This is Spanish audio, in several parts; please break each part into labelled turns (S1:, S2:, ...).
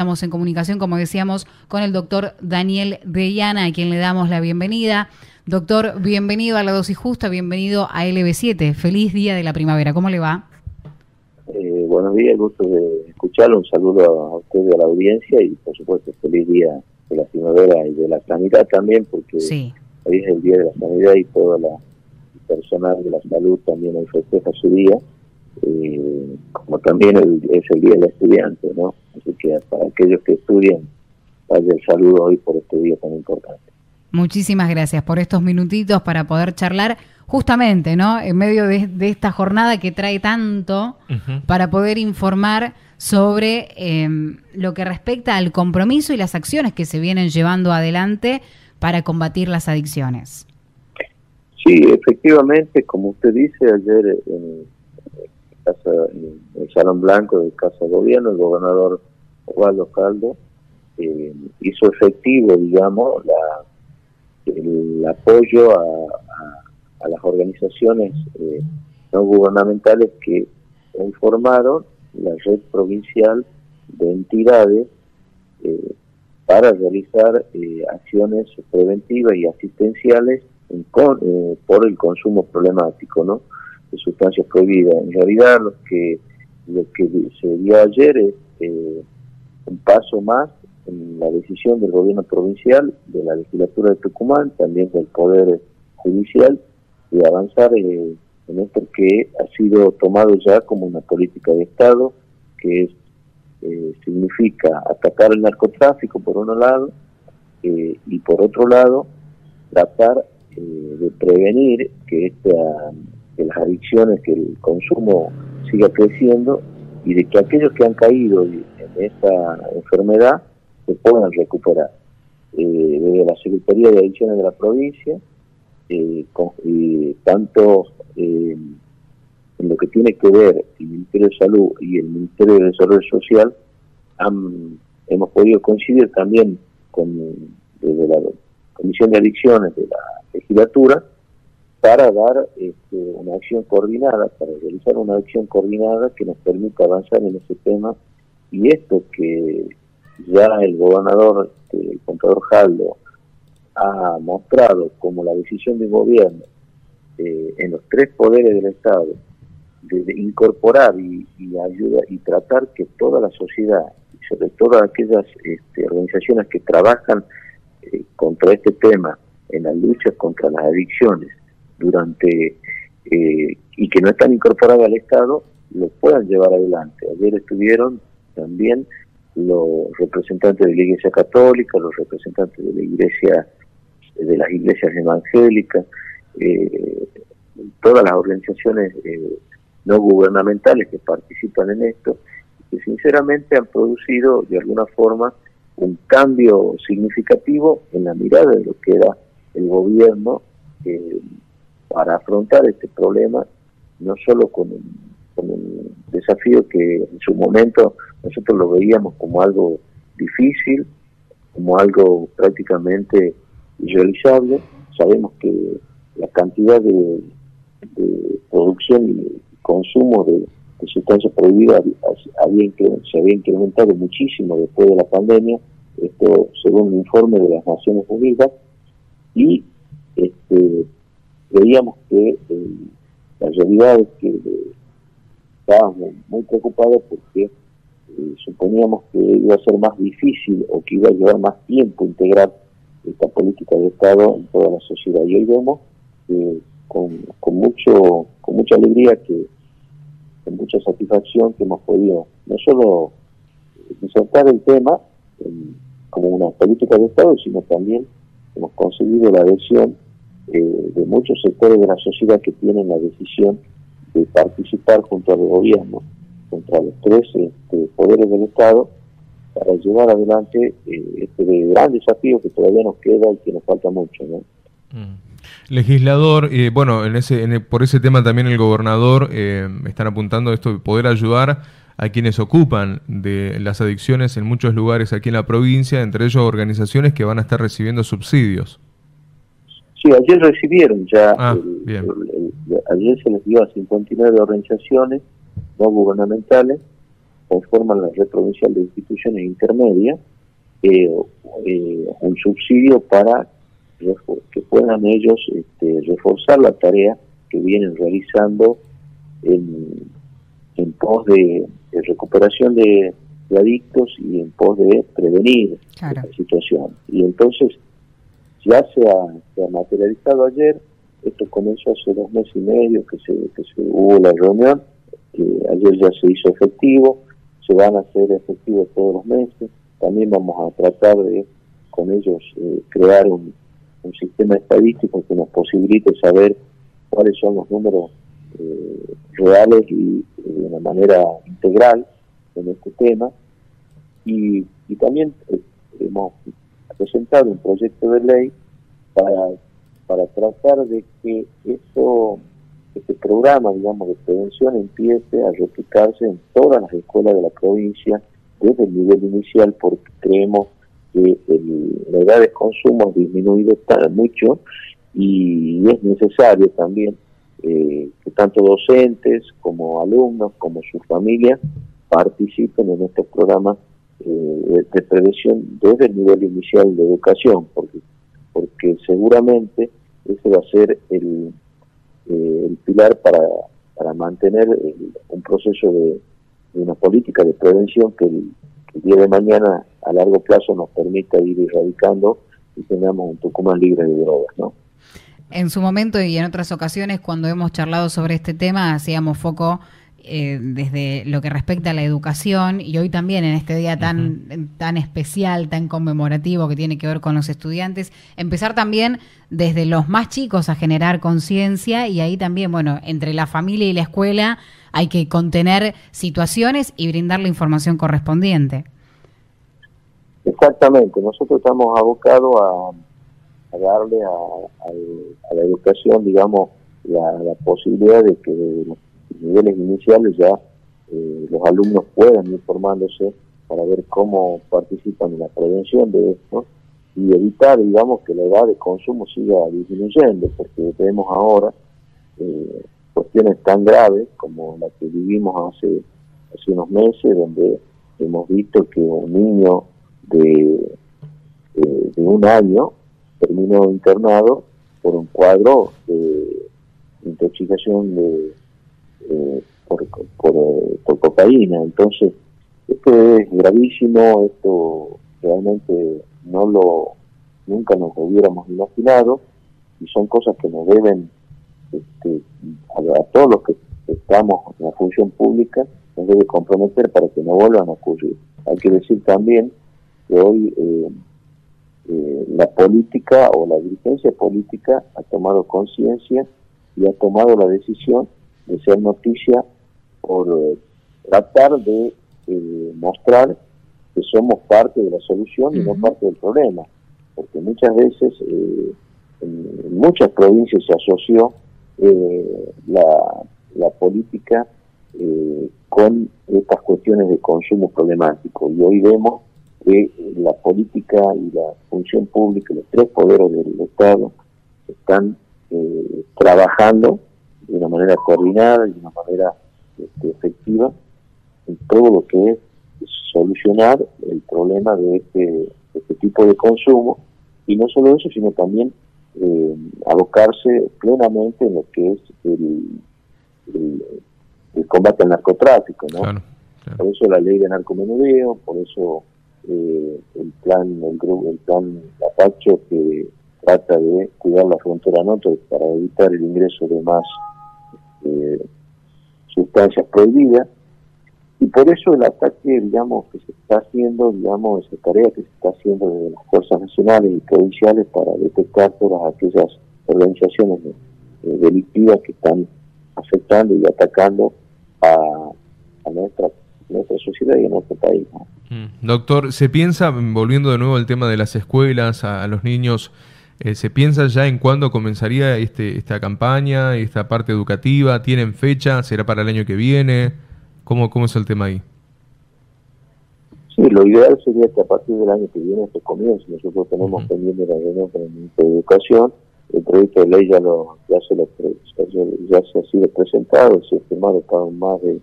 S1: Estamos en comunicación, como decíamos, con el doctor Daniel Deyana, a quien le damos la bienvenida. Doctor, bienvenido a la dosis justa, bienvenido a LB7. Feliz día de la primavera. ¿Cómo le va?
S2: Eh, buenos días, gusto de escucharlo. Un saludo a usted y a la audiencia y, por supuesto, feliz día de la primavera y de la sanidad también, porque hoy es el día de la sanidad y todo la personal de la salud también hoy festeja su día. Eh, también es el Día del Estudiante, ¿no? Así que para aquellos que estudian, vaya el saludo hoy por este día tan importante.
S1: Muchísimas gracias por estos minutitos para poder charlar justamente, ¿no? En medio de, esta jornada que trae tanto para poder informar sobre em, lo que respecta al compromiso y las acciones que se vienen llevando adelante para combatir las adicciones.
S2: Sí, efectivamente, como usted dice, ayer en en el Salón Blanco de Casa de Gobierno, el gobernador Osvaldo Caldo eh, hizo efectivo, digamos, la, el apoyo a, las organizaciones eh, no gubernamentales que conformaron la red provincial de entidades eh, para realizar acciones preventivas y asistenciales por el consumo problemático, ¿no? De sustancias prohibidas. En realidad lo que lo que se dio ayer es eh, un paso más en la decisión del gobierno provincial, de la legislatura de Tucumán, también del Poder Judicial, de avanzar eh, en esto que ha sido tomado ya como una política de Estado, que es, eh, significa atacar el narcotráfico por un lado y por otro lado tratar de prevenir que esta de las adicciones, que el consumo siga creciendo y de que aquellos que han caído en esta enfermedad se puedan recuperar. Eh, desde la Secretaría de Adicciones de la provincia, eh, tanto eh, en lo que tiene que ver el Ministerio de Salud y el Ministerio de Desarrollo Social, hemos podido coincidir también con desde la Comisión de Adicciones de la legislatura para dar este, una acción coordinada, para realizar una acción coordinada que nos permita avanzar en ese tema. Y esto que ya el gobernador, este, el contador Jaldo, ha mostrado como la decisión del gobierno eh, en los tres poderes del Estado de, incorporar y, ayudar y tratar que toda la sociedad, y sobre todo aquellas este, organizaciones que trabajan eh, contra este tema en la lucha contra las adicciones, durante eh, y que no están incorporados al Estado lo puedan llevar adelante. Ayer estuvieron también los representantes de la Iglesia Católica, los representantes de la Iglesia de las iglesias evangélicas, eh, todas las organizaciones eh, no gubernamentales que participan en esto, que sinceramente han producido de alguna forma un cambio significativo en la mirada de lo que era el gobierno para afrontar este problema, no solo con un, desafío que en su momento nosotros lo veíamos como algo difícil, como algo prácticamente irrealizable. Sabemos que la cantidad de, producción y consumo de, sustancias prohibidas había, se había incrementado muchísimo después de la pandemia, esto según un informe de las Naciones Unidas, y este, veíamos que eh, la realidad es que eh, estábamos muy preocupados porque eh, suponíamos que iba a ser más difícil o que iba a llevar más tiempo integrar esta política de Estado en toda la sociedad. Y hoy vemos con, con, mucho, con mucha alegría que con mucha satisfacción que hemos podido no solo insertar el tema como una política de Estado, sino también hemos conseguido la adhesión eh, de muchos sectores de la sociedad que tienen la decisión de participar junto al gobierno, contra los tres este, poderes del Estado, para llevar adelante eh, este gran desafío que todavía nos queda y que nos falta mucho. ¿no?
S3: Mm. Legislador, eh, bueno, en ese, por ese tema también el gobernador eh, están apuntando esto de poder ayudar a quienes ocupan de las adicciones en muchos lugares aquí en la provincia, entre ellos organizaciones que van a estar recibiendo subsidios.
S2: Sí, ayer recibieron ya, ah, ayer se les dio a 59 organizaciones no gubernamentales conforman la red provincial de instituciones intermedias, eh, eh, un subsidio para que puedan ellos este, reforzar la tarea que vienen realizando en, en pos de, recuperación de, adictos y en pos de prevenir la situación. Y entonces ya se ha, materializado ayer, esto comenzó hace dos meses y medio que se, hubo la reunión, ayer ya se hizo efectivo, se van a hacer efectivos todos los meses, también vamos a tratar de con ellos eh, crear un, sistema estadístico que nos posibilite saber cuáles son los números eh, reales y de una manera integral en este tema. Y, también eh, hemos presentado un proyecto de ley para, para tratar de que esto, este programa, digamos, de prevención empiece a replicarse en todas las escuelas de la provincia desde el nivel inicial, porque creemos que la edad de consumo ha disminuido mucho y es necesario también eh, que tanto docentes como alumnos como sus familias participen en estos programas eh, de, prevención desde el nivel inicial de educación, porque, porque seguramente ese va a ser el, eh, el pilar para, para mantener un proceso de, una política de prevención que el, que el día de mañana a largo plazo nos permita ir erradicando y tengamos un Tucumán libre de drogas, ¿no?
S1: En su momento y en otras ocasiones, cuando hemos charlado sobre este tema, hacíamos foco eh, desde lo que respecta a la educación y hoy también en este día tan, tan especial, tan conmemorativo que tiene que ver con los estudiantes, empezar también desde los más chicos a generar conciencia y ahí también, bueno, entre la familia y la escuela hay que contener situaciones y brindar la información correspondiente.
S2: Exactamente, nosotros estamos abocados a a darle a, la educación, digamos, la, posibilidad de que niveles iniciales ya eh, los alumnos puedan ir formándose para ver cómo participan en la prevención de esto y evitar, digamos, que la edad de consumo siga disminuyendo, porque tenemos ahora eh, cuestiones tan graves como la que vivimos hace, hace unos meses, donde hemos visto que un niño de, de un año terminó internado por un cuadro de intoxicación de, eh, por, por, cocaína. Entonces, esto es gravísimo, esto realmente no lo nunca nos hubiéramos imaginado y son cosas que nos deben este, a, todos los que estamos en la función pública nos debe comprometer para que no vuelvan a ocurrir. Hay que decir también que hoy eh, eh, la política o la dirigencia política ha tomado conciencia y ha tomado la decisión de ser noticia por eh, tratar de eh, mostrar que somos parte de la solución y no parte del problema, porque muchas veces en, muchas provincias se asoció la, la, política con estas cuestiones de consumo problemático. Y hoy vemos que la política y la función pública, los tres poderes del Estado, están eh, trabajando de una manera coordinada y de una manera este, efectiva en todo lo que es solucionar el problema de este, este tipo de consumo y no solo eso, sino también eh, abocarse plenamente en lo que es el, combate al narcotráfico, ¿no? Por eso la ley de narcomenudeo, por eso eh, el plan el grupo el plan Apacho que trata de cuidar la frontera norte para evitar el ingreso de más eh, sustancias prohibidas y por eso el ataque digamos que se está haciendo digamos esa tarea que se está haciendo desde las fuerzas nacionales y provinciales para detectar todas aquellas organizaciones eh, delictivas que están afectando y atacando a, a nuestra nuestra sociedad y en nuestro país.
S3: Mm. Doctor, ¿se piensa, volviendo de nuevo al tema de las escuelas, a, los niños, eh, ¿se piensa ya en cuándo comenzaría este, esta campaña, esta parte educativa? ¿Tienen fecha? ¿Será para el año que viene? ¿Cómo, cómo es el tema ahí?
S2: Sí, lo ideal sería que a partir del año que viene se comience. Nosotros tenemos pendiente la reunión con el Ministerio de Educación. El proyecto de ley ya, lo, ya, se, lo, ya, se ha sido presentado, se ha firmado más de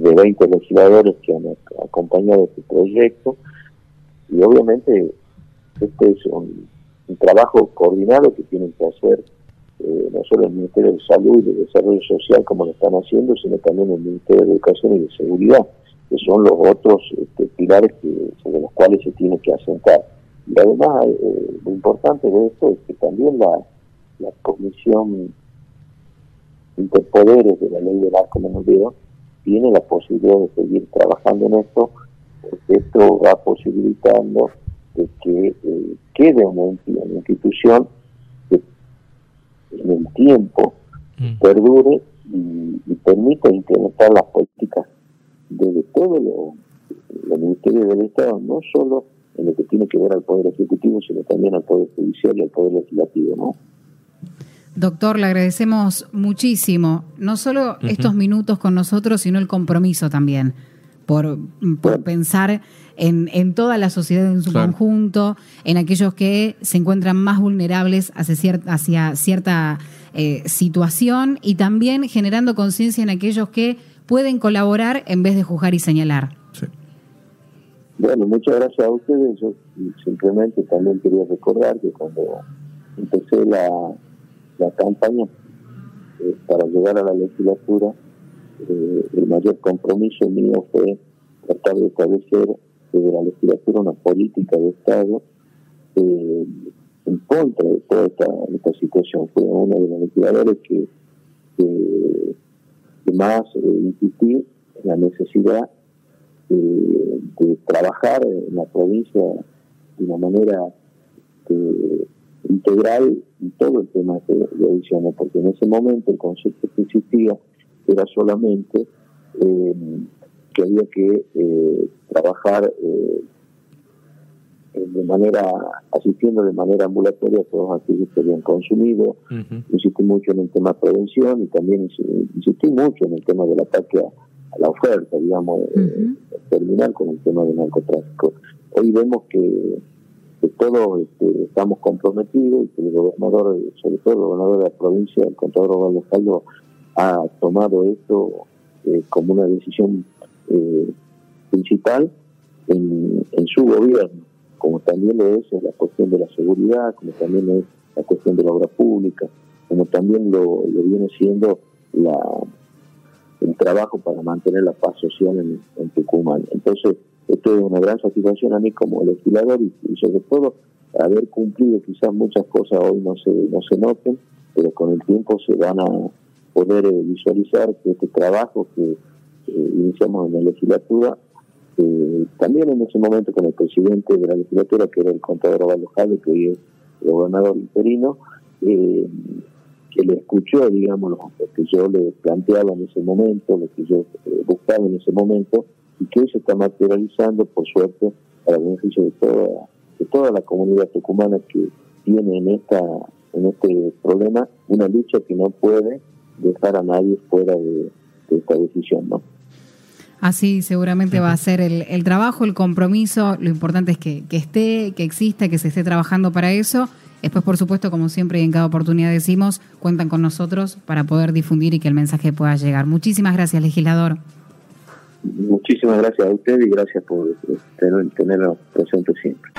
S2: de 20 legisladores que han acompañado este proyecto y obviamente este es un, trabajo coordinado que tienen que hacer eh, no solo el Ministerio de Salud y de Desarrollo Social como lo están haciendo, sino también el Ministerio de Educación y de Seguridad, que son los otros este, pilares que, sobre los cuales se tiene que asentar. Y además, eh, lo importante de esto es que también la, Comisión Interpoderes de la Ley del Arco Menudeo tiene la posibilidad de seguir trabajando en esto, porque esto va posibilitando de que eh, quede una, institución que en el tiempo mm. perdure y, y, permita implementar las políticas desde todo lo, los ministerios del Estado, no solo en lo que tiene que ver al Poder Ejecutivo, sino también al Poder Judicial y al Poder Legislativo, ¿no?
S1: Doctor, le agradecemos muchísimo, no solo estos minutos con nosotros, sino el compromiso también, por, pensar en, toda la sociedad en su conjunto, en aquellos que se encuentran más vulnerables hacia cierta, hacia cierta eh, situación y también generando conciencia en aquellos que pueden colaborar en vez de juzgar y señalar.
S2: Bueno, muchas gracias a ustedes. Yo simplemente también quería recordar que cuando empecé la la campaña eh, para llegar a la legislatura, eh, el mayor compromiso mío fue tratar de establecer desde la legislatura una política de Estado eh, en contra de toda esta, situación. Fue uno de los legisladores que, más insistí en la necesidad de trabajar en la provincia de una manera integral y todo el tema de, de porque en ese momento el concepto que existía era solamente eh, que había que eh, trabajar eh, de manera, asistiendo de manera ambulatoria a todos aquellos que habían consumido. Insistí mucho en el tema de prevención y también insistí mucho en el tema del ataque a, la oferta, digamos, terminar con el tema del narcotráfico. Hoy vemos que que todos este, estamos comprometidos y que el gobernador, sobre todo el gobernador de la provincia, el contador Osvaldo Caldo, ha tomado esto eh, como una decisión eh, principal en, su gobierno, como también lo es la cuestión de la seguridad, como también lo es la cuestión de la obra pública, como también lo, viene siendo la, el trabajo para mantener la paz social en, Tucumán. Entonces, esto es una gran satisfacción a mí como legislador y, sobre todo haber cumplido quizás muchas cosas hoy no se, no se noten, pero con el tiempo se van a poder eh, visualizar que este trabajo que iniciamos en la legislatura, eh, también en ese momento con el presidente de la legislatura, que era el contador Ovaldo que hoy es el gobernador interino, eh, que le escuchó, digamos, lo que yo le planteaba en ese momento, lo que yo buscaba en ese momento, y que hoy se está materializando, por suerte, para beneficio de toda, de toda la comunidad tucumana que tiene en, esta, en este problema una lucha que no puede dejar a nadie fuera de, esta decisión, ¿no?
S1: Así seguramente va a ser el, el, trabajo, el compromiso. Lo importante es que, que, esté, que exista, que se esté trabajando para eso. Después, por supuesto, como siempre y en cada oportunidad decimos, cuentan con nosotros para poder difundir y que el mensaje pueda llegar. Muchísimas gracias, legislador.
S2: Muchísimas gracias a usted y gracias por tener, tenerlo presente siempre.